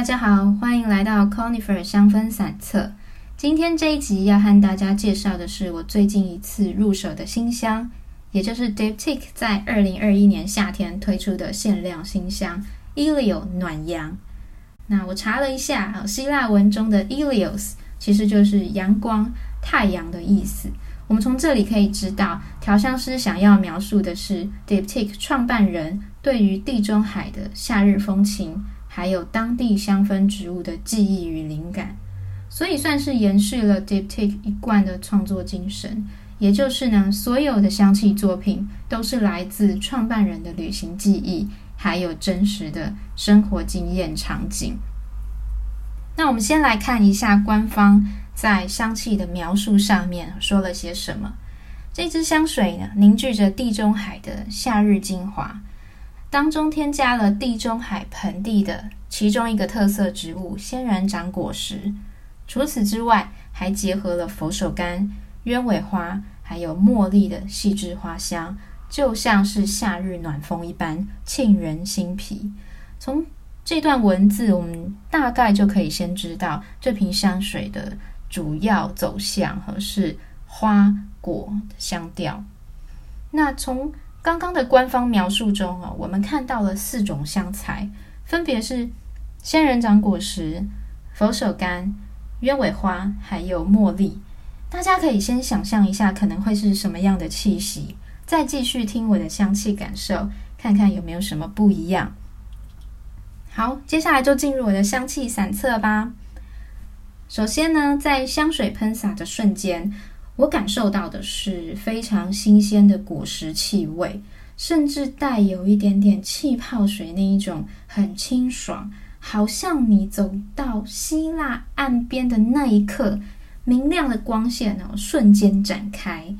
大家好，欢迎来到 Conifer 香氛散册。今天这一集要和大家介绍的是我最近一次入手的新香，也就是 Diptic 在二零二一年夏天推出的限量新香 Elio 暖阳。那我查了一下，希腊文中的 Elios 其实就是阳光、太阳的意思。我们从这里可以知道，调香师想要描述的是 Diptic 创办人对于地中海的夏日风情，还有当地香氛植物的记忆与灵感，所以算是延续了 Diptyque 一贯的创作精神，也就是呢，所有的香气作品都是来自创办人的旅行记忆，还有真实的生活经验场景。那我们先来看一下官方。在香气的描述上面说了些什么？这支香水呢，凝聚着地中海的夏日精华，当中添加了地中海盆地的其中一个特色植物仙人掌果实。除此之外，还结合了佛手柑、鸢尾花，还有茉莉的细致花香，就像是夏日暖风一般沁人心脾。从这段文字，我们大概就可以先知道这瓶香水的。主要走向和是花果香调。那从刚刚的官方描述中啊，我们看到了四种香材，分别是仙人掌果实、佛手柑、鸢尾花，还有茉莉。大家可以先想象一下，可能会是什么样的气息，再继续听我的香气感受，看看有没有什么不一样。好，接下来就进入我的香气散测吧。首先呢，在香水喷洒的瞬间，我感受到的是非常新鲜的果实气味，甚至带有一点点气泡水那一种很清爽，好像你走到希腊岸边的那一刻，明亮的光线哦瞬间展开，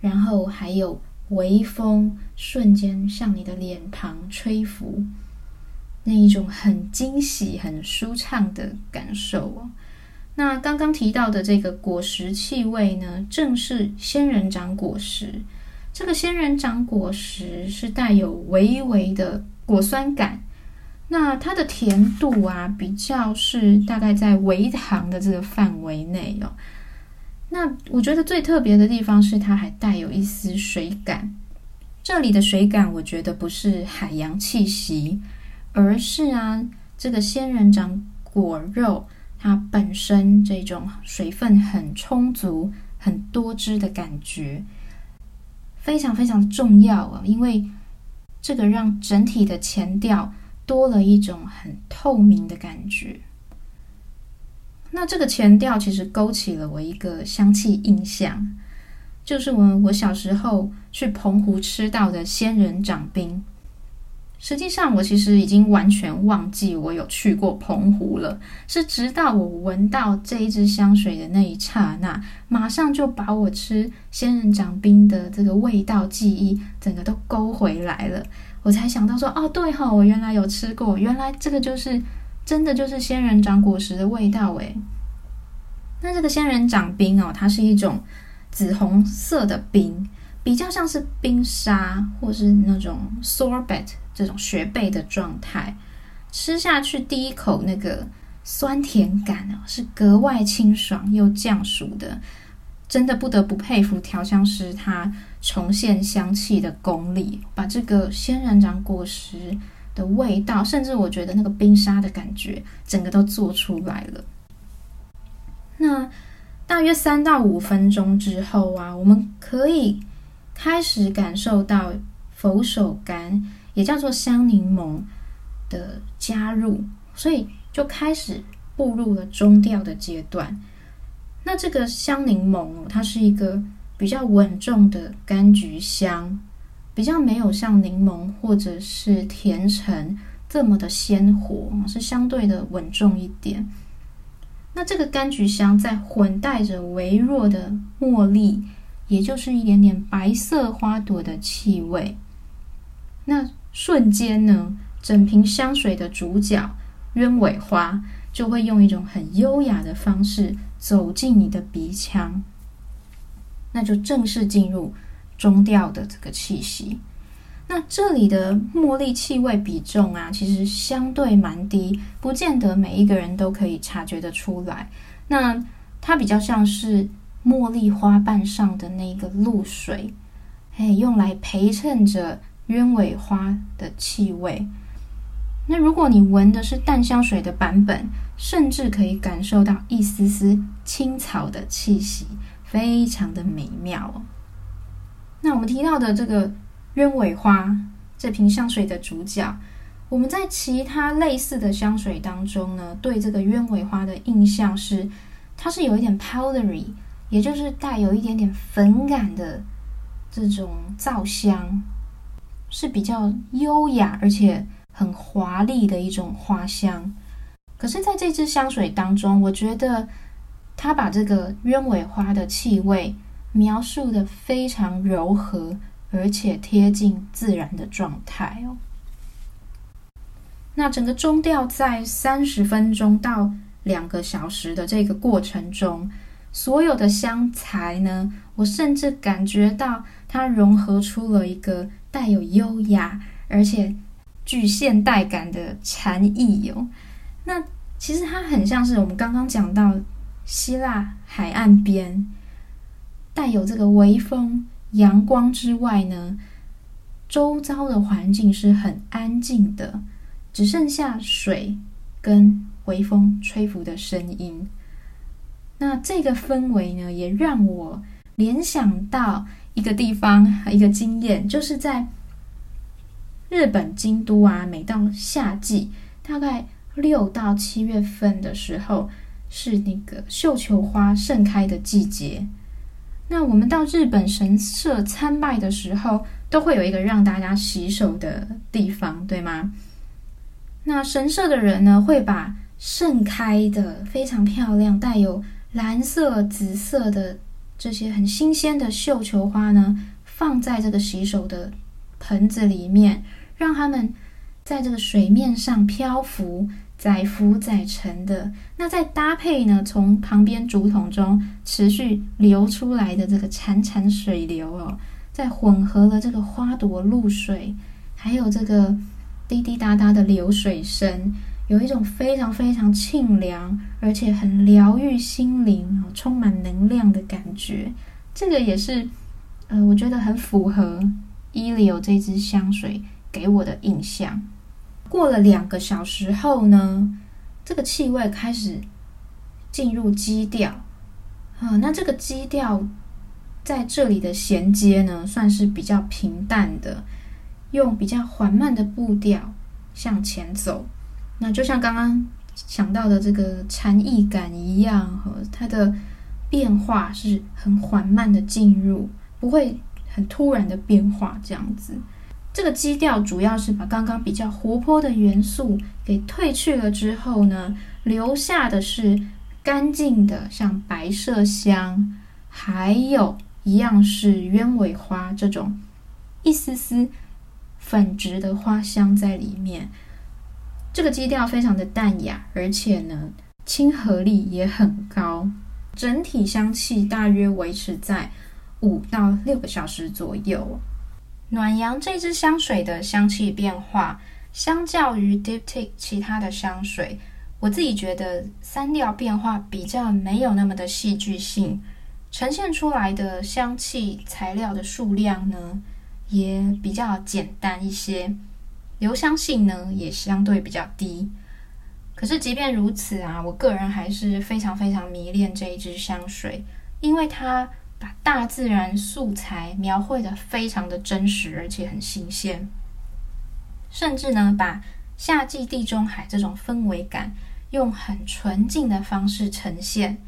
然后还有微风瞬间向你的脸庞吹拂，那一种很惊喜、很舒畅的感受哦。那刚刚提到的这个果实气味呢，正是仙人掌果实。这个仙人掌果实是带有微微的果酸感，那它的甜度啊，比较是大概在微糖的这个范围内哦。那我觉得最特别的地方是，它还带有一丝水感。这里的水感，我觉得不是海洋气息，而是啊，这个仙人掌果肉。它本身这种水分很充足、很多汁的感觉，非常非常重要啊！因为这个让整体的前调多了一种很透明的感觉。那这个前调其实勾起了我一个香气印象，就是我我小时候去澎湖吃到的仙人掌冰。实际上，我其实已经完全忘记我有去过澎湖了。是直到我闻到这一支香水的那一刹那，马上就把我吃仙人掌冰的这个味道记忆整个都勾回来了。我才想到说，哦，对哈，我原来有吃过，原来这个就是真的就是仙人掌果实的味道诶。那这个仙人掌冰哦，它是一种紫红色的冰，比较像是冰沙或是那种 sorbet。这种雪贝的状态，吃下去第一口那个酸甜感啊，是格外清爽又降暑的，真的不得不佩服调香师他重现香气的功力，把这个仙人掌果实的味道，甚至我觉得那个冰沙的感觉，整个都做出来了。那大约三到五分钟之后啊，我们可以开始感受到佛手柑。也叫做香柠檬的加入，所以就开始步入了中调的阶段。那这个香柠檬哦，它是一个比较稳重的柑橘香，比较没有像柠檬或者是甜橙这么的鲜活，是相对的稳重一点。那这个柑橘香在混带着微弱的茉莉，也就是一点点白色花朵的气味。那瞬间呢，整瓶香水的主角鸢尾花就会用一种很优雅的方式走进你的鼻腔，那就正式进入中调的这个气息。那这里的茉莉气味比重啊，其实相对蛮低，不见得每一个人都可以察觉得出来。那它比较像是茉莉花瓣上的那个露水，哎，用来陪衬着鸢尾花的气味。那如果你闻的是淡香水的版本，甚至可以感受到一丝丝青草的气息，非常的美妙。那我们提到的这个鸢尾花这瓶香水的主角，我们在其他类似的香水当中呢，对这个鸢尾花的印象是，它是有一点 powdery，也就是带有一点点粉感的这种皂香，是比较优雅而且。很华丽的一种花香，可是在这支香水当中，我觉得它把这个鸢尾花的气味描述的非常柔和，而且贴近自然的状态哦。那整个中调在三十分钟到两个小时的这个过程中，所有的香材呢，我甚至感觉到它融合出了一个带有优雅而且。具现代感的禅意哦，那其实它很像是我们刚刚讲到希腊海岸边，带有这个微风、阳光之外呢，周遭的环境是很安静的，只剩下水跟微风吹拂的声音。那这个氛围呢，也让我联想到一个地方、一个经验，就是在。日本京都啊，每到夏季，大概六到七月份的时候，是那个绣球花盛开的季节。那我们到日本神社参拜的时候，都会有一个让大家洗手的地方，对吗？那神社的人呢，会把盛开的非常漂亮、带有蓝色、紫色的这些很新鲜的绣球花呢，放在这个洗手的盆子里面。让它们在这个水面上漂浮，载浮载沉的。那再搭配呢，从旁边竹筒中持续流出来的这个潺潺水流哦，在混合了这个花朵露水，还有这个滴滴答答的流水声，有一种非常非常清凉，而且很疗愈心灵、充满能量的感觉。这个也是，呃，我觉得很符合伊利欧这支香水。给我的印象，过了两个小时后呢，这个气味开始进入基调啊。那这个基调在这里的衔接呢，算是比较平淡的，用比较缓慢的步调向前走。那就像刚刚想到的这个禅意感一样，和它的变化是很缓慢的进入，不会很突然的变化这样子。这个基调主要是把刚刚比较活泼的元素给褪去了之后呢，留下的是干净的，像白麝香，还有一样是鸢尾花这种一丝丝粉质的花香在里面。这个基调非常的淡雅，而且呢亲和力也很高，整体香气大约维持在五到六个小时左右。暖阳这支香水的香气变化，相较于 Diptic 其他的香水，我自己觉得三调变化比较没有那么的戏剧性，呈现出来的香气材料的数量呢，也比较简单一些，留香性呢也相对比较低。可是即便如此啊，我个人还是非常非常迷恋这一支香水，因为它。把大自然素材描绘的非常的真实，而且很新鲜，甚至呢，把夏季地中海这种氛围感用很纯净的方式呈现，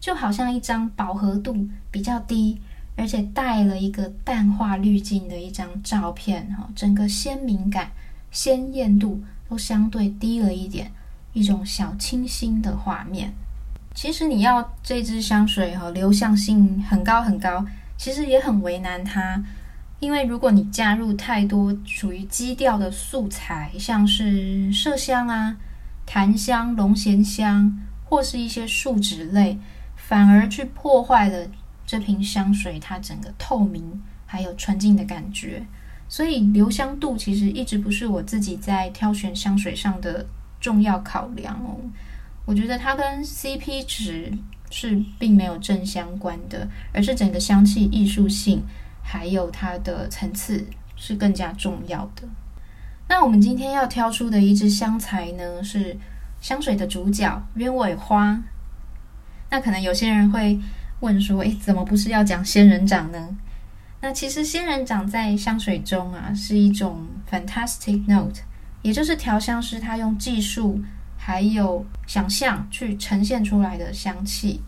就好像一张饱和度比较低，而且带了一个淡化滤镜的一张照片，哈，整个鲜明感、鲜艳度都相对低了一点，一种小清新的画面。其实你要这支香水哈，流向性很高很高，其实也很为难它，因为如果你加入太多属于基调的素材，像是麝香啊、檀香、龙涎香，或是一些树脂类，反而去破坏了这瓶香水它整个透明还有纯净的感觉。所以留香度其实一直不是我自己在挑选香水上的重要考量哦。我觉得它跟 CP 值是并没有正相关的，而是整个香气艺术性还有它的层次是更加重要的。那我们今天要挑出的一支香材呢，是香水的主角鸢尾花。那可能有些人会问说：“诶，怎么不是要讲仙人掌呢？”那其实仙人掌在香水中啊是一种 fantastic note，也就是调香师他用技术还有想象去呈现出来的香气。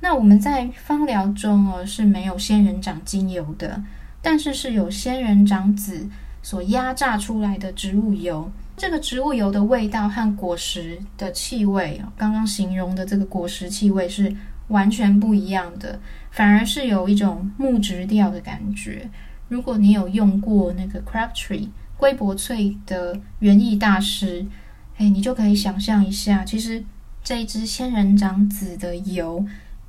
那我们在芳疗中哦是没有仙人掌精油的，但是是有仙人掌籽所压榨出来的植物油。这个植物油的味道和果实的气味，刚刚形容的这个果实气味是完全不一样的。反而是有一种木质调的感觉。如果你有用过那个 Crabtree 龟柏翠的园艺大师，哎，你就可以想象一下，其实这一支仙人掌籽的油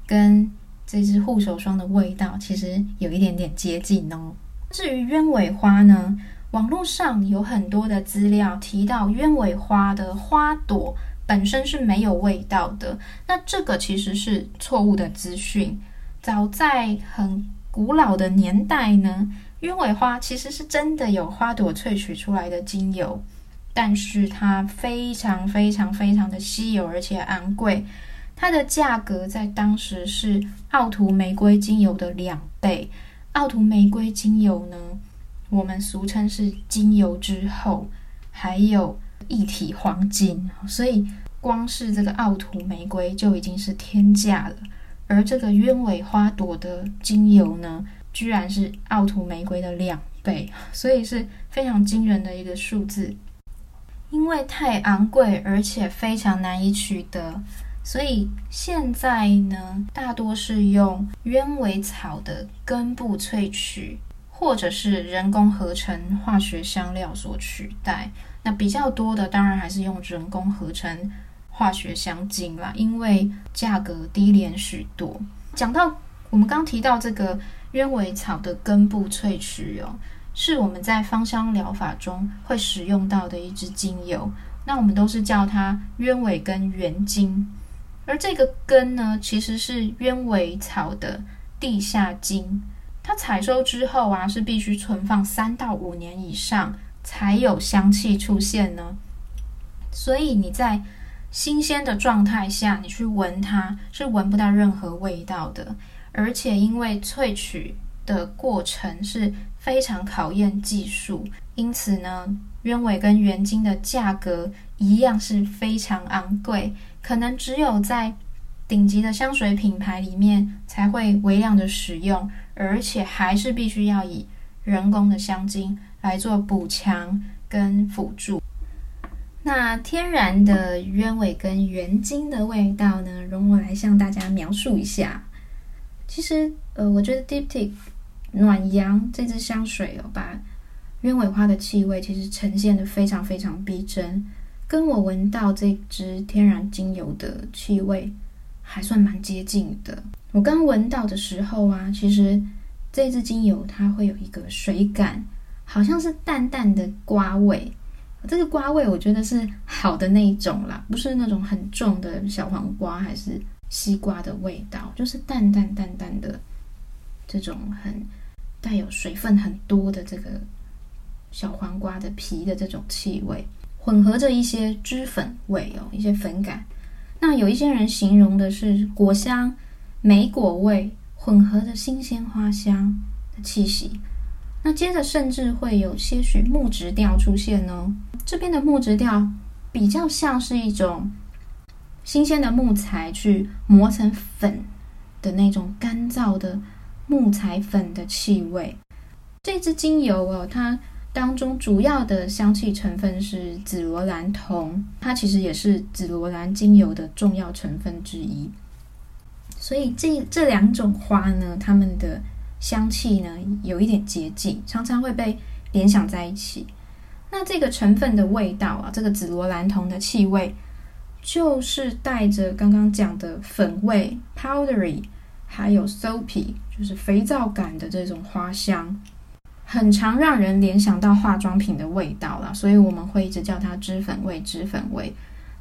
跟这支护手霜的味道，其实有一点点接近哦。至于鸢尾花呢，网络上有很多的资料提到鸢尾花的花朵本身是没有味道的，那这个其实是错误的资讯。早在很古老的年代呢，鸢尾花其实是真的有花朵萃取出来的精油，但是它非常非常非常的稀有而且昂贵，它的价格在当时是奥图玫瑰精油的两倍。奥图玫瑰精油呢，我们俗称是精油之后，还有一体黄金，所以光是这个奥图玫瑰就已经是天价了。而这个鸢尾花朵的精油呢，居然是奥图玫瑰的两倍，所以是非常惊人的一个数字。因为太昂贵，而且非常难以取得，所以现在呢，大多是用鸢尾草的根部萃取，或者是人工合成化学香料所取代。那比较多的，当然还是用人工合成。化学香精啦，因为价格低廉许多。讲到我们刚提到这个鸢尾草的根部萃取哦，是我们在芳香疗法中会使用到的一支精油。那我们都是叫它鸢尾根原精，而这个根呢，其实是鸢尾草的地下茎。它采收之后啊，是必须存放三到五年以上才有香气出现呢。所以你在新鲜的状态下，你去闻它是闻不到任何味道的，而且因为萃取的过程是非常考验技术，因此呢，鸢尾跟原精的价格一样是非常昂贵，可能只有在顶级的香水品牌里面才会微量的使用，而且还是必须要以人工的香精来做补强跟辅助。那天然的鸢尾跟原精的味道呢？容我来向大家描述一下。其实，呃，我觉得 Diptic 暖阳这支香水哦，把鸢尾花的气味其实呈现的非常非常逼真，跟我闻到这支天然精油的气味还算蛮接近的。我刚闻到的时候啊，其实这支精油它会有一个水感，好像是淡淡的瓜味。这个瓜味我觉得是好的那一种啦，不是那种很重的小黄瓜还是西瓜的味道，就是淡淡淡淡的这种很带有水分很多的这个小黄瓜的皮的这种气味，混合着一些脂粉味哦，一些粉感。那有一些人形容的是果香、莓果味混合着新鲜花香的气息。那接着甚至会有些许木质调出现呢。这边的木质调比较像是一种新鲜的木材去磨成粉的那种干燥的木材粉的气味。这支精油哦，它当中主要的香气成分是紫罗兰酮，它其实也是紫罗兰精油的重要成分之一。所以这这两种花呢，它们的香气呢有一点接近，常常会被联想在一起。那这个成分的味道啊，这个紫罗兰酮的气味，就是带着刚刚讲的粉味 （powdery），还有 soapy，就是肥皂感的这种花香。很常让人联想到化妆品的味道啦，所以我们会一直叫它脂粉味、脂粉味。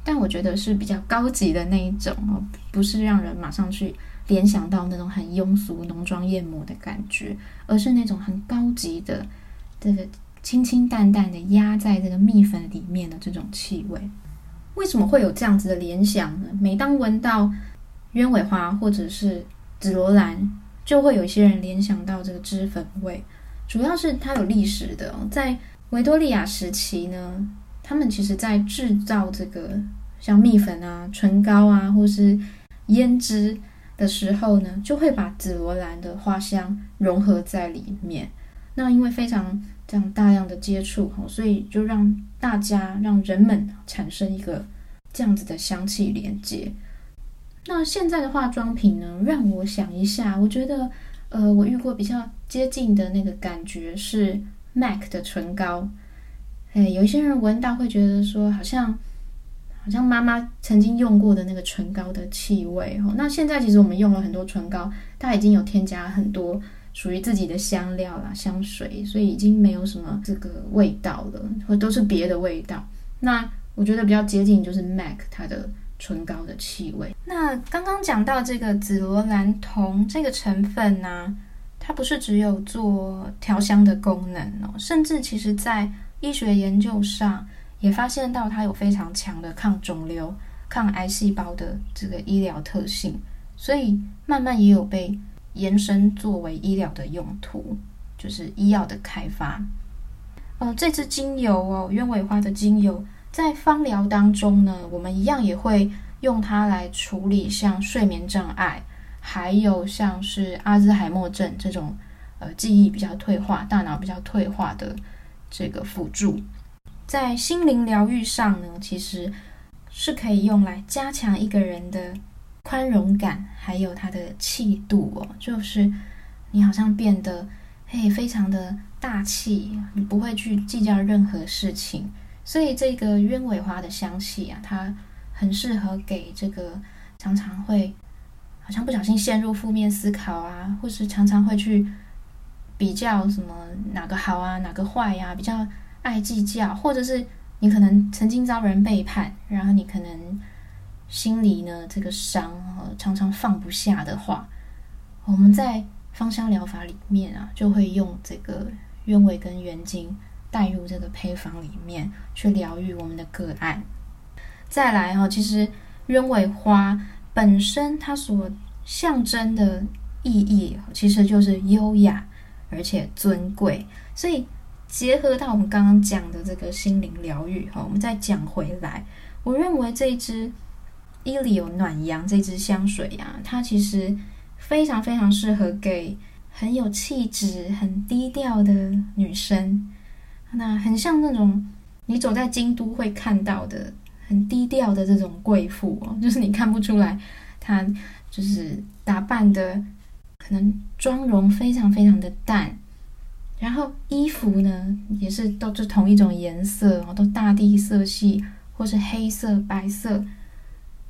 但我觉得是比较高级的那一种哦，不是让人马上去联想到那种很庸俗浓妆艳抹的感觉，而是那种很高级的这个清清淡淡的压在这个蜜粉里面的这种气味。为什么会有这样子的联想呢？每当闻到鸢尾花或者是紫罗兰，就会有一些人联想到这个脂粉味。主要是它有历史的，在维多利亚时期呢。他们其实，在制造这个像蜜粉啊、唇膏啊，或是胭脂的时候呢，就会把紫罗兰的花香融合在里面。那因为非常这样大量的接触，所以就让大家、让人们产生一个这样子的香气连接。那现在的化妆品呢，让我想一下，我觉得，呃，我遇过比较接近的那个感觉是 MAC 的唇膏。哎，有一些人闻到会觉得说，好像好像妈妈曾经用过的那个唇膏的气味哦。那现在其实我们用了很多唇膏，它已经有添加很多属于自己的香料啦、香水，所以已经没有什么这个味道了，或都是别的味道。那我觉得比较接近就是 MAC 它的唇膏的气味。那刚刚讲到这个紫罗兰酮这个成分呢，它不是只有做调香的功能哦，甚至其实在医学研究上也发现到它有非常强的抗肿瘤、抗癌细胞的这个医疗特性，所以慢慢也有被延伸作为医疗的用途，就是医药的开发。呃，这支精油哦，鸢尾花的精油，在芳疗当中呢，我们一样也会用它来处理像睡眠障碍，还有像是阿兹海默症这种呃记忆比较退化、大脑比较退化的。这个辅助在心灵疗愈上呢，其实是可以用来加强一个人的宽容感，还有他的气度哦。就是你好像变得嘿非常的大气，你不会去计较任何事情。所以这个鸢尾花的香气啊，它很适合给这个常常会好像不小心陷入负面思考啊，或是常常会去。比较什么哪个好啊，哪个坏呀？比较爱计较，或者是你可能曾经遭人背叛，然后你可能心里呢这个伤常常放不下的话，我们在芳香疗法里面啊，就会用这个鸢尾跟原精带入这个配方里面去疗愈我们的个案。再来哈，其实鸢尾花本身它所象征的意义，其实就是优雅。而且尊贵，所以结合到我们刚刚讲的这个心灵疗愈哈，我们再讲回来，我认为这支伊里有暖阳这支香水呀，它其实非常非常适合给很有气质、很低调的女生，那很像那种你走在京都会看到的很低调的这种贵妇哦，就是你看不出来她就是打扮的。可能妆容非常非常的淡，然后衣服呢也是都是同一种颜色哦，都大地色系或是黑色、白色，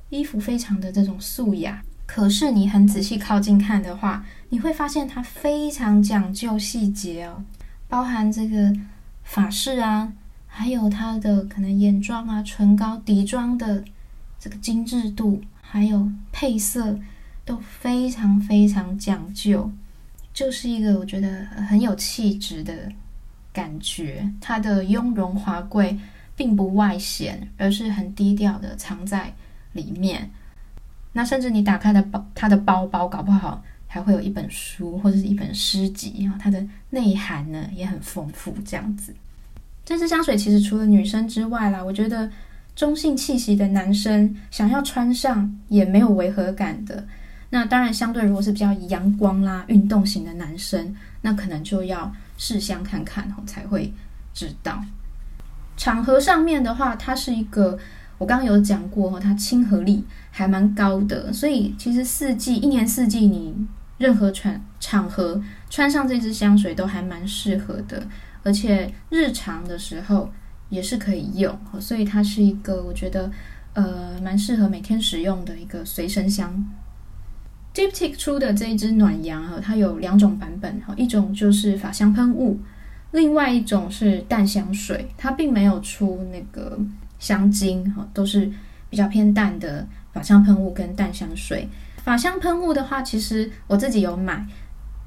衣服非常的这种素雅。可是你很仔细靠近看的话，你会发现它非常讲究细节哦，包含这个法式啊，还有它的可能眼妆啊、唇膏、底妆的这个精致度，还有配色。都非常非常讲究，就是一个我觉得很有气质的感觉。它的雍容华贵并不外显，而是很低调的藏在里面。那甚至你打开的包，它的包包搞不好还会有一本书或者是一本诗集啊。它的内涵呢也很丰富。这样子，这支香水其实除了女生之外啦，我觉得中性气息的男生想要穿上也没有违和感的。那当然，相对如果是比较阳光啦、运动型的男生，那可能就要试香看看哦，才会知道。场合上面的话，它是一个我刚刚有讲过哦，它亲和力还蛮高的，所以其实四季一年四季你任何穿场合穿上这支香水都还蛮适合的，而且日常的时候也是可以用，所以它是一个我觉得呃蛮适合每天使用的一个随身香。Diptyque 出的这一支暖阳哈，它有两种版本哈，一种就是法香喷雾，另外一种是淡香水，它并没有出那个香精哈，都是比较偏淡的法香喷雾跟淡香水。法香喷雾的话，其实我自己有买，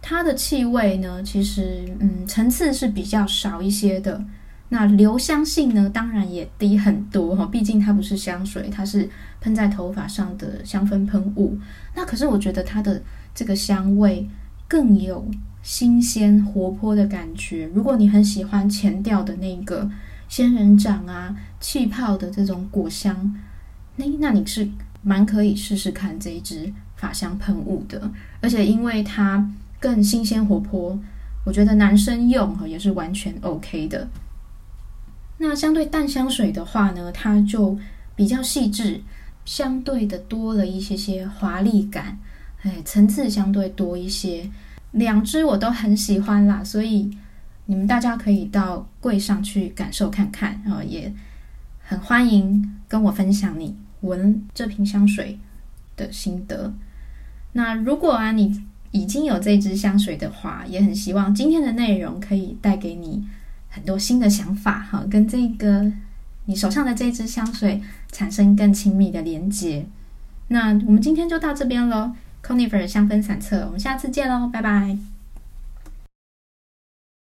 它的气味呢，其实嗯层次是比较少一些的。那留香性呢，当然也低很多哈，毕竟它不是香水，它是喷在头发上的香氛喷雾。那可是我觉得它的这个香味更有新鲜活泼的感觉。如果你很喜欢前调的那个仙人掌啊、气泡的这种果香，那那你是蛮可以试试看这一支法香喷雾的。而且因为它更新鲜活泼，我觉得男生用哈也是完全 OK 的。那相对淡香水的话呢，它就比较细致，相对的多了一些些华丽感，哎，层次相对多一些。两支我都很喜欢啦，所以你们大家可以到柜上去感受看看啊，也很欢迎跟我分享你闻这瓶香水的心得。那如果啊你已经有这支香水的话，也很希望今天的内容可以带给你。很多新的想法哈，跟这个你手上的这支香水产生更亲密的连接。那我们今天就到这边喽，Conifer 香氛散册，我们下次见喽，拜拜。